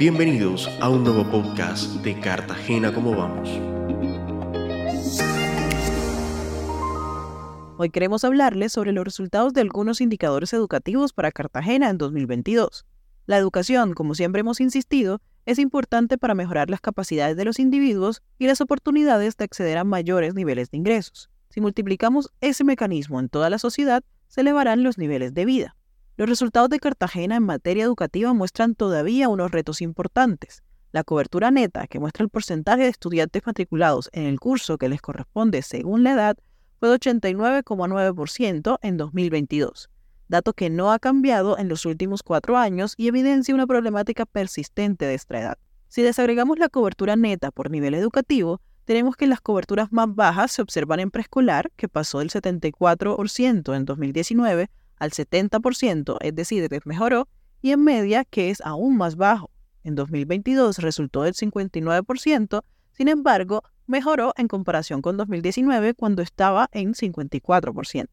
Bienvenidos a un nuevo podcast de Cartagena como vamos. Hoy queremos hablarles sobre los resultados de algunos indicadores educativos para Cartagena en 2022. La educación, como siempre hemos insistido, es importante para mejorar las capacidades de los individuos y las oportunidades de acceder a mayores niveles de ingresos. Si multiplicamos ese mecanismo en toda la sociedad, se elevarán los niveles de vida. Los resultados de Cartagena en materia educativa muestran todavía unos retos importantes. La cobertura neta, que muestra el porcentaje de estudiantes matriculados en el curso que les corresponde según la edad, fue de 89,9% en 2022, dato que no ha cambiado en los últimos cuatro años y evidencia una problemática persistente de esta edad. Si desagregamos la cobertura neta por nivel educativo, tenemos que las coberturas más bajas se observan en preescolar, que pasó del 74% en 2019 al 70%, es decir, mejoró, y en media, que es aún más bajo. En 2022 resultó del 59%, sin embargo, mejoró en comparación con 2019 cuando estaba en 54%.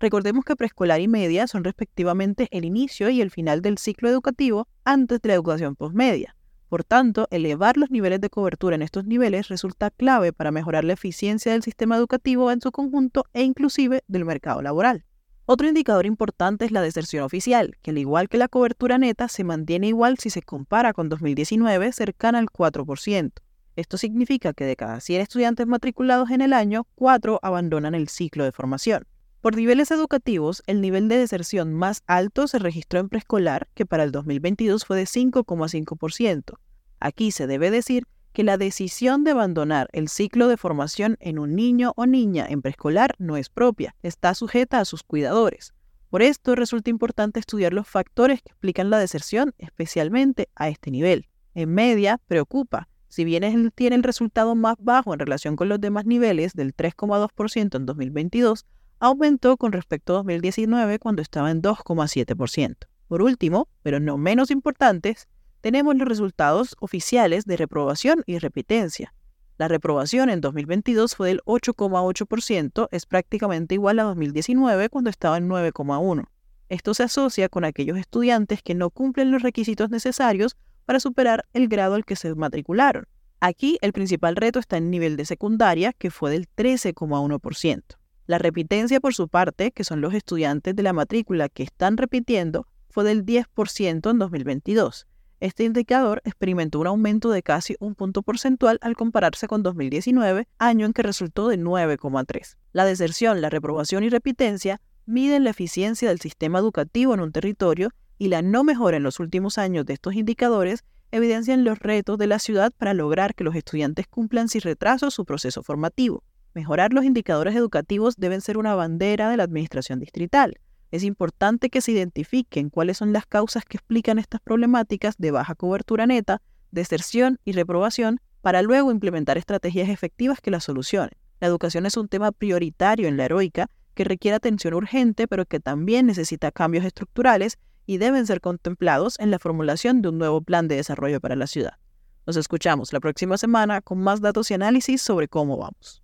Recordemos que preescolar y media son respectivamente el inicio y el final del ciclo educativo antes de la educación postmedia. Por tanto, elevar los niveles de cobertura en estos niveles resulta clave para mejorar la eficiencia del sistema educativo en su conjunto e inclusive del mercado laboral. Otro indicador importante es la deserción oficial, que al igual que la cobertura neta se mantiene igual si se compara con 2019, cercana al 4%. Esto significa que de cada 100 estudiantes matriculados en el año, 4 abandonan el ciclo de formación. Por niveles educativos, el nivel de deserción más alto se registró en preescolar, que para el 2022 fue de 5,5%. Aquí se debe decir que la decisión de abandonar el ciclo de formación en un niño o niña en preescolar no es propia, está sujeta a sus cuidadores. Por esto resulta importante estudiar los factores que explican la deserción, especialmente a este nivel. En media, preocupa. Si bien tiene el resultado más bajo en relación con los demás niveles del 3,2% en 2022, aumentó con respecto a 2019 cuando estaba en 2,7%. Por último, pero no menos importantes, tenemos los resultados oficiales de reprobación y repitencia. La reprobación en 2022 fue del 8,8%, es prácticamente igual a 2019 cuando estaba en 9,1%. Esto se asocia con aquellos estudiantes que no cumplen los requisitos necesarios para superar el grado al que se matricularon. Aquí el principal reto está en nivel de secundaria, que fue del 13,1%. La repitencia, por su parte, que son los estudiantes de la matrícula que están repitiendo, fue del 10% en 2022. Este indicador experimentó un aumento de casi un punto porcentual al compararse con 2019, año en que resultó de 9,3. La deserción, la reprobación y repitencia miden la eficiencia del sistema educativo en un territorio y la no mejora en los últimos años de estos indicadores evidencian los retos de la ciudad para lograr que los estudiantes cumplan sin retraso su proceso formativo. Mejorar los indicadores educativos deben ser una bandera de la administración distrital. Es importante que se identifiquen cuáles son las causas que explican estas problemáticas de baja cobertura neta, deserción y reprobación para luego implementar estrategias efectivas que las solucionen. La educación es un tema prioritario en la heroica que requiere atención urgente, pero que también necesita cambios estructurales y deben ser contemplados en la formulación de un nuevo plan de desarrollo para la ciudad. Nos escuchamos la próxima semana con más datos y análisis sobre cómo vamos.